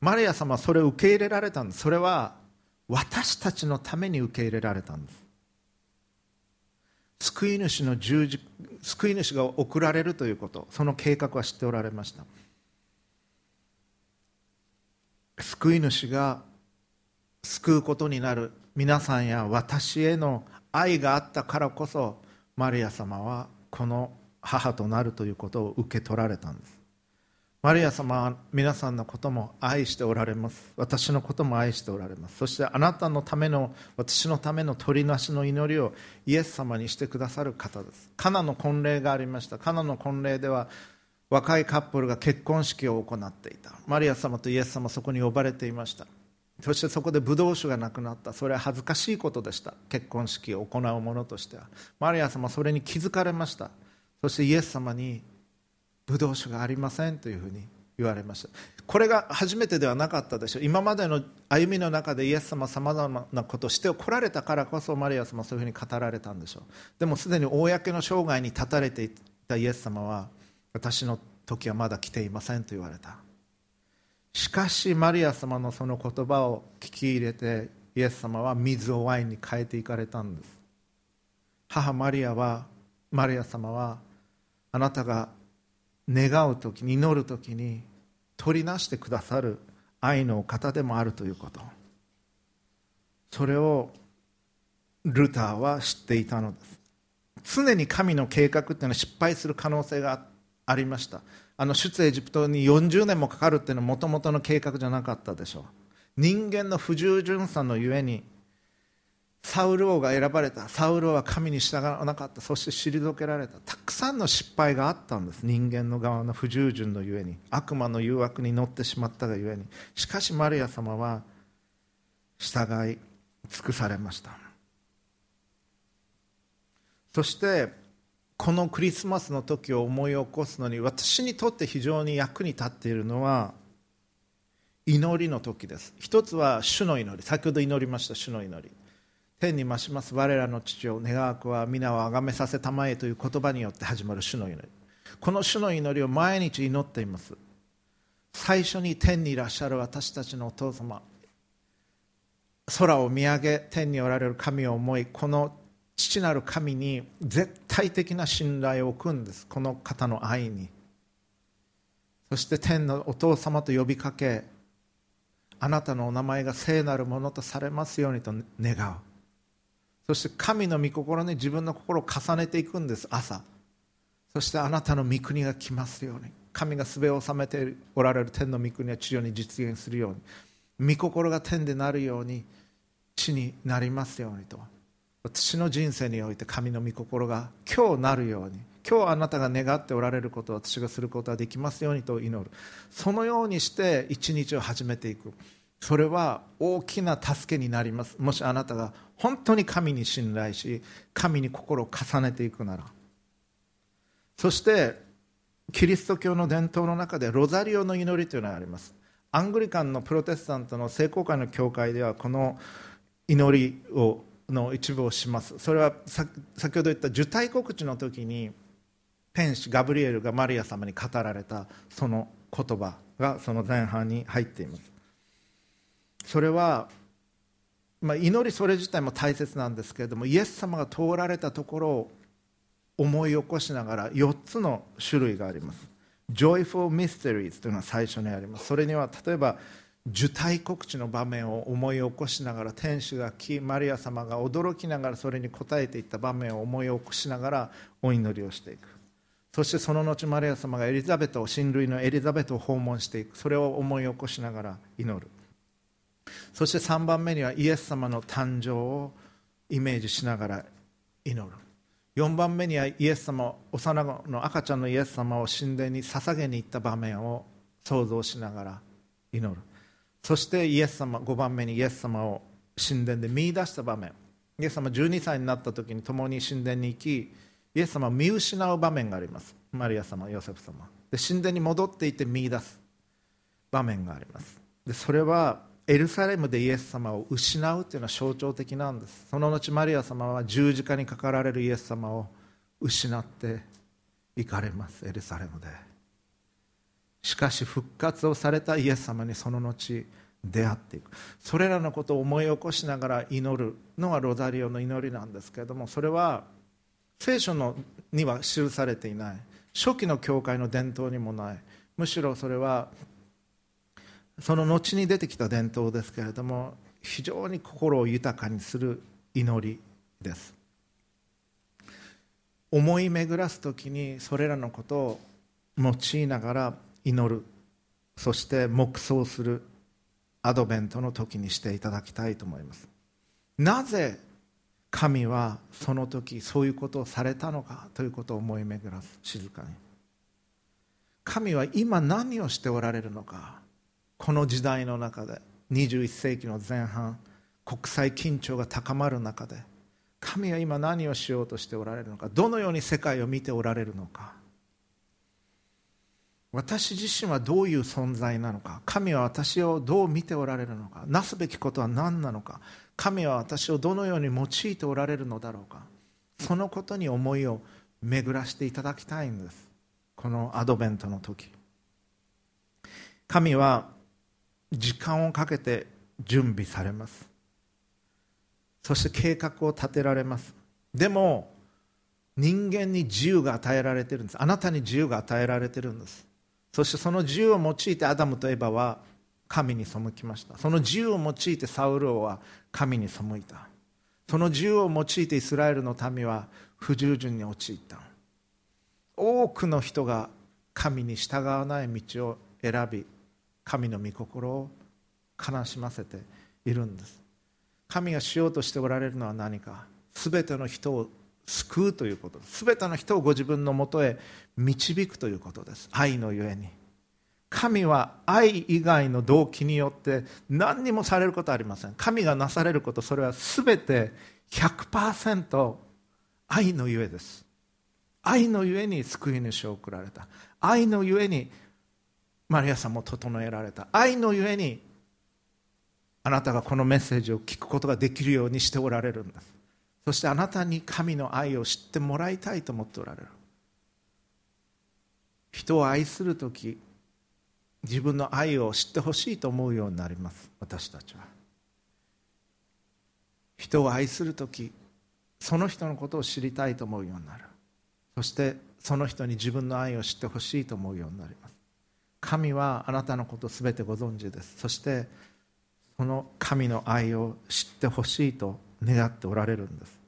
マリア様はそれを受け入れられたんです。それは私たちのために受け入れられたんです。救い主の十字救い主が送られるということ。その計画は知っておられました。救い主が救うことになる皆さんや私への愛があったからこそマリア様はこの母となるということを受け取られたんです。マリア様は皆さんのことも愛しておられます。私のことも愛しておられます。そしてあなたのための私のための取りなしの祈りをイエス様にしてくださる方です。カナの婚礼がありました。カナの婚礼では若いカップルが結婚式を行っていた。マリア様とイエス様そこに呼ばれていました。そしてそこでブドウ酒がなくなった。それは恥ずかしいことでした。結婚式を行う者としては。マリア様それに気づかれました。そしてイエス様にブドウ酒がありませんというふうに言われました。これが初めてではなかったでしょう。今までの歩みの中でイエス様さまざまなことをしてこられたからこそマリア様そういうふうに語られたんでしょう。でもすでに公の生涯に立たれていたイエス様は私の時はまだ来ていませんと言われた。しかしマリア様のその言葉を聞き入れてイエス様は水をワインに変えていかれたんです。母マリアはマリア様はあなたが願う時に祈る時に取りなしてくださる愛のお方でもあるということ。それをルターは知っていたのです。常に神の計画っていうのは失敗する可能性がありました。あの出エジプトに40年もかかるっていうのはもともとの計画じゃなかったでしょう。人間の不従順さのゆえにサウル王が選ばれた。サウル王は神に従わなかった。そして退けられた。たくさんの失敗があったんです。人間の側の不従順のゆえに。悪魔の誘惑に乗ってしまったがゆえに。しかしマリア様は従い尽くされました。そしてこのクリスマスの時を思い起こすのに私にとって非常に役に立っているのは祈りの時です。一つは主の祈り。先ほど祈りました主の祈り。天に増します。我らの父を願わくは皆を崇めさせたまえという言葉によって始まる主の祈り。この主の祈りを毎日祈っています。最初に天にいらっしゃる私たちのお父様。空を見上げ天におられる神を思いこの父なる神に絶対的な信頼を置くんです。この方の愛に。そして天のお父様と呼びかけあなたのお名前が聖なるものとされますようにと願う。そして神の御心に自分の心を重ねていくんです朝。そしてあなたの御国が来ますように。神がすべを治めておられる天の御国は地上に実現するように。御心が天でなるように地になりますようにと。私の人生において神の御心が今日なるように今日あなたが願っておられることを私がすることができますようにと祈る。そのようにして一日を始めていく。それは大きな助けになります。もしあなたが本当に神に信頼し神に心を重ねていくなら。そしてキリスト教の伝統の中でロザリオの祈りというのがあります。アングリカンのプロテスタントの聖公会の教会ではこの祈りをの一部をします。それは先ほど言った受胎告知の時に天使ガブリエルがマリア様に語られたその言葉がその前半に入っています。それはまあ、祈りそれ自体も大切なんですけれどもイエス様が通られたところを思い起こしながら4つの種類があります。Joyful Mysteries というのが最初にあります。それには例えば受胎告知の場面を思い起こしながら天使が来マリア様が驚きながらそれに応えていった場面を思い起こしながらお祈りをしていく。そしてその後マリア様がエリザベトを親類のエリザベトを訪問していく。それを思い起こしながら祈る。そして3番目にはイエス様の誕生をイメージしながら祈る。4番目にはイエス様幼子の赤ちゃんのイエス様を神殿に捧げに行った場面を想像しながら祈る。そしてイエス様5番目にイエス様を神殿で見出した場面。イエス様12歳になった時に共に神殿に行きイエス様を見失う場面があります。マリア様ヨセフ様。で神殿に戻っていて見出す場面があります。でそれはエルサレムでイエス様を失うというのは象徴的なんです。その後マリア様は十字架にかかられるイエス様を失って行かれます。エルサレムで。しかし復活をされたイエス様にその後出会っていく。それらのことを思い起こしながら祈るのがロザリオの祈りなんですけれどもそれは聖書のには記されていない。初期の教会の伝統にもない。むしろそれはその後に出てきた伝統ですけれども非常に心を豊かにする祈りです。思い巡らす時にそれらのことを用いながら祈る。そして黙想する。アドベントの時にしていただきたいと思います。なぜ神はその時そういうことをされたのかということを思い巡らす静かに。神は今何をしておられるのか。この時代の中で。21世紀の前半。国際緊張が高まる中で。神は今何をしようとしておられるのか。どのように世界を見ておられるのか。私自身はどういう存在なのか神は私をどう見ておられるのかなすべきことは何なのか神は私をどのように用いておられるのだろうかそのことに思いを巡らしていただきたいんです。このアドベントの時。神は時間をかけて準備されます。そして計画を立てられます。でも人間に自由が与えられてるんです。あなたに自由が与えられてるんです。そしてその自由を用いてアダムとエバは神に背きました。その自由を用いてサウル王は神に背いた。その自由を用いてイスラエルの民は不従順に陥った。多くの人が神に従わない道を選び神の御心を悲しませているんです。神がしようとしておられるのは何か。全ての人を救うということ。全ての人をご自分のもとへ導くということです。愛のゆえに。神は愛以外の動機によって何にもされることはありません。神がなされることそれは全て100%愛のゆえです。愛のゆえに救い主を送られた。愛のゆえにマリアさんも整えられた。愛のゆえにあなたがこのメッセージを聞くことができるようにしておられるんです。そしてあなたに神の愛を知ってもらいたいと思っておられる。人を愛する時自分の愛を知ってほしいと思うようになります。私たちは。人を愛する時その人のことを知りたいと思うようになる。そしてその人に自分の愛を知ってほしいと思うようになります。神はあなたのことすべてご存知です。そしてその神の愛を知ってほしいと願っておられるんです。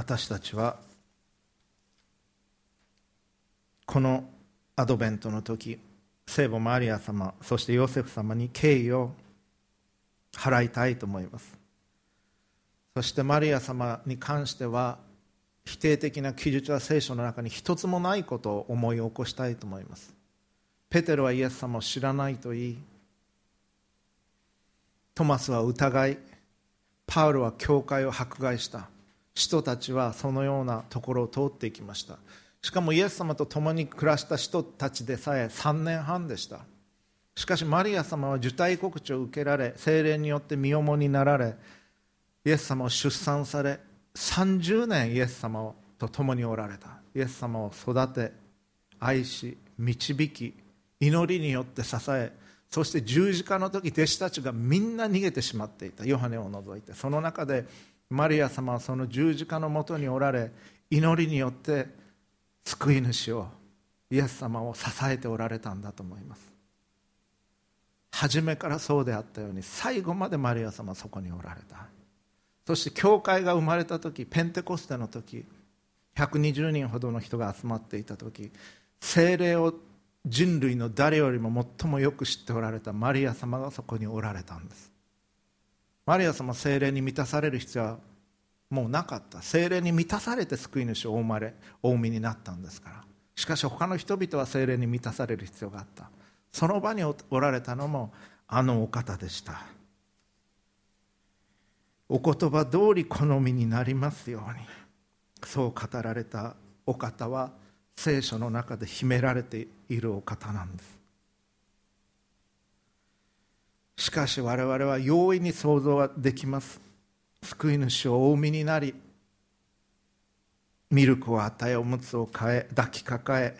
私たちはこのアドベントの時聖母マリア様そしてヨセフ様に敬意を払いたいと思います。そしてマリア様に関しては否定的な記述は聖書の中に一つもないことを思い起こしたいと思います。ペテロはイエス様を知らないといい。トマスは疑い。パウロは教会を迫害した。人たちはそのようなところを通っていきました。しかもイエス様と共に暮らした人たちでさえ3年半でした。しかしマリア様は受胎告知を受けられ精霊によって身重になられイエス様を出産され30年イエス様と共におられた。イエス様を育て愛し導き祈りによって支えそして十字架の時弟子たちがみんな逃げてしまっていた。ヨハネを除いて。その中でマリア様はその十字架のもとにおられ祈りによって救い主をイエス様を支えておられたんだと思います。初めからそうであったように最後までマリア様はそこにおられた。そして教会が生まれた時ペンテコステの時120人ほどの人が集まっていた時精霊を人類の誰よりも最もよく知っておられたマリア様がそこにおられたんです。マリア様精霊に満たされる必要はもうなかった。精霊に満たされて救い主をお生まれお産みになったんですから。しかし他の人々は精霊に満たされる必要があった。その場におられたのもあのお方でした。お言葉通り好みになりますように。そう語られたお方は聖書の中で秘められているお方なんです。しかし我々は容易に想像はできます。救い主をお産みになりミルクを与えおむつを変え抱きかかえ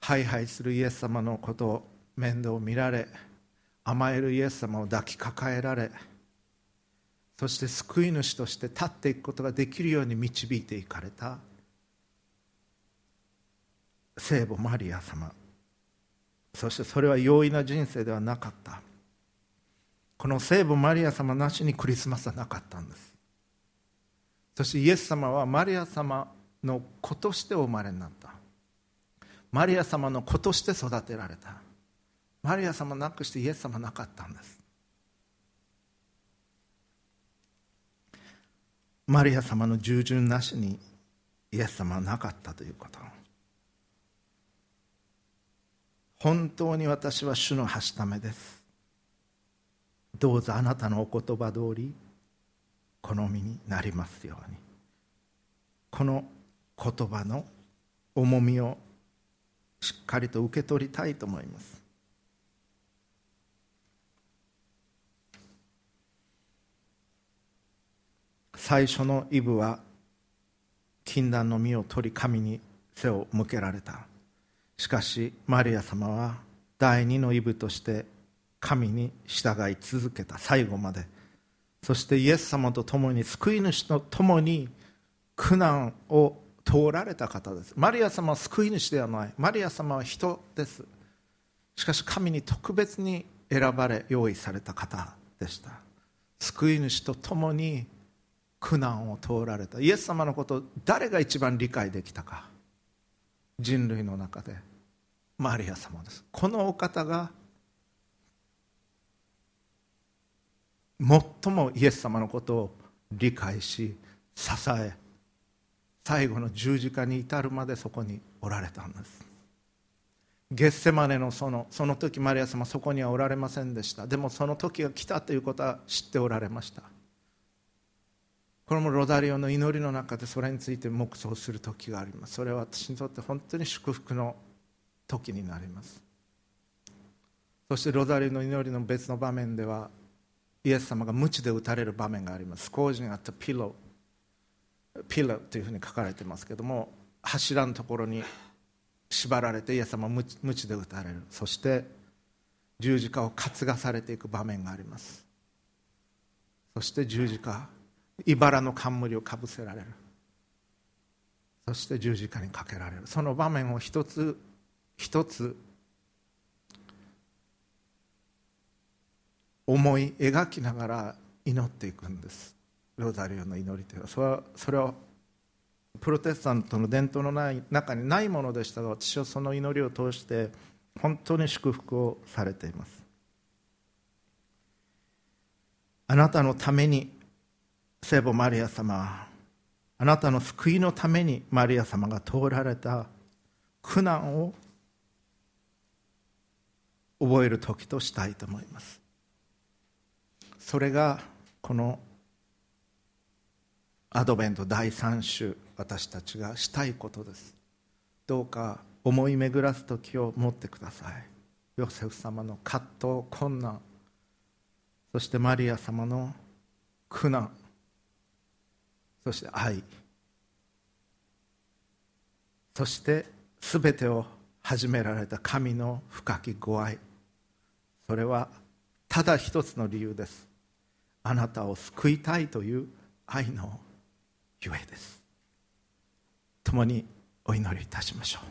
ハイハイするイエス様のことを面倒を見られ甘えるイエス様を抱きかかえられそして救い主として立っていくことができるように導いていかれた聖母マリア様。そしてそれは容易な人生ではなかった。この聖母マリア様なしにクリスマスはなかったんです。そしてイエス様はマリア様の子としてお生まれになった。マリア様の子として育てられた。マリア様なくしてイエス様なかったんです。マリア様の従順なしにイエス様はなかったということ。本当に私は主のはしためです。どうぞあなたのお言葉通り好みになりますように。この言葉の重みをしっかりと受け取りたいと思います。最初のイブは禁断の実を取り神に背を向けられた。しかしマリア様は第二のイブとして神に従い続けた。最後まで。そしてイエス様と共に救い主と共に苦難を通られた方です。マリア様は救い主ではない。マリア様は人です。しかし神に特別に選ばれ用意された方でした。救い主と共に苦難を通られた。イエス様のことを誰が一番理解できたか。人類の中で。マリア様です。このお方が最もイエス様のことを理解し支え最後の十字架に至るまでそこにおられたんです。ゲッセマネのそのその時マリア様そこにはおられませんでした。でもその時が来たということは知っておられました。これもロダリオの祈りの中でそれについて黙想する時があります。それは私にとって本当に祝福の時になります。そしてロダリオの祈りの別の場面ではイエス様が鞭で打たれる場面があります。工事にあったピロピラというふうに書かれてますけども柱のところに縛られてイエス様は鞭で打たれる。そして十字架を担がされていく場面があります。そして十字架茨の冠をかぶせられる。そして十字架にかけられる。その場面を一つ一つ思い描きながら祈っていくんです。ロザリオの祈りというのはそれはそれはプロテスタントの伝統のない中にないものでしたが私はその祈りを通して本当に祝福をされています。あなたのために聖母マリア様あなたの救いのためにマリア様が通られた苦難を覚える時としたいと思います。それがこのアドベント第3週私たちがしたいことです。どうか思い巡らす時を持ってください。ヨセフ様の葛藤困難。そしてマリア様の苦難。そして愛。そしてすべてを始められた神の深きご愛。それはただ一つの理由です。あなたを救いたいという愛のゆえです。共にお祈りいたしましょう。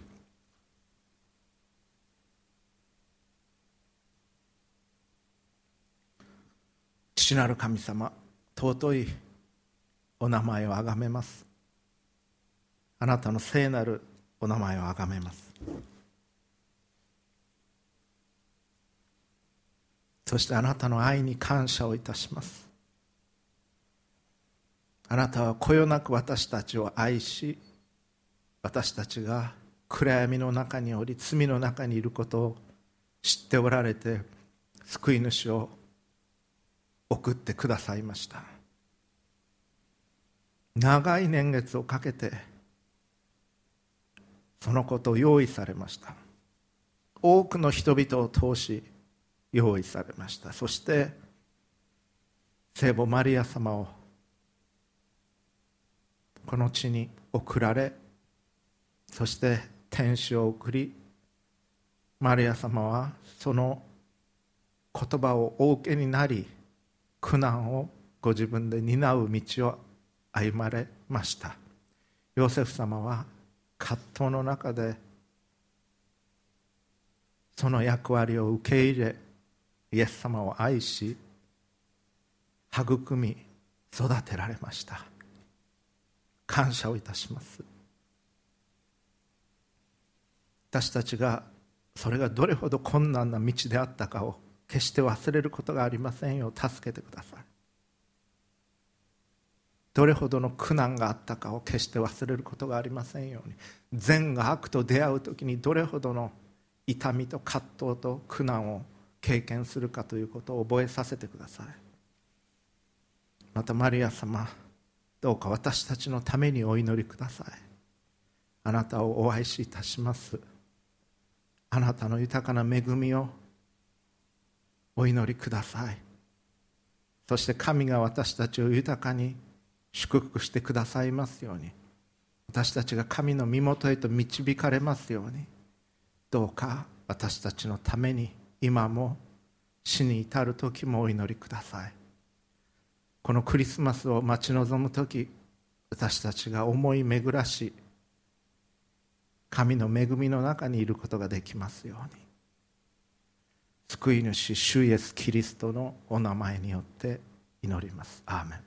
父なる神様尊いお名前をあがめます。あなたの聖なるお名前をあがめます。そしてあなたの愛に感謝をいたします。あなたはこよなく私たちを愛し私たちが暗闇の中におり罪の中にいることを知っておられて救い主を送ってくださいました。長い年月をかけてそのことを用意されました。多くの人々を通し用意されました。そして聖母マリア様をこの地に送られそして天使を送りマリア様はその言葉をお受けになり苦難をご自分で担う道を歩まれました。ヨセフ様は葛藤の中でその役割を受け入れイエス様を愛し育み育てられました。感謝をいたします。私たちがそれがどれほど困難な道であったかを決して忘れることがありませんよ助けてください。どれほどの苦難があったかを決して忘れることがありませんように善が悪と出会う時にどれほどの痛みと葛藤と苦難を経験するかということを覚えさせてください。またマリア様どうか私たちのためにお祈りください。あなたをお愛しいたします。あなたの豊かな恵みをお祈りください。そして神が私たちを豊かに祝福してくださいますように。私たちが神の身元へと導かれますように。どうか私たちのために今も死に至る時もお祈りください。このクリスマスを待ち望む時私たちが思い巡らし神の恵みの中にいることができますように。救い主主イエスキリストのお名前によって祈ります。アーメン。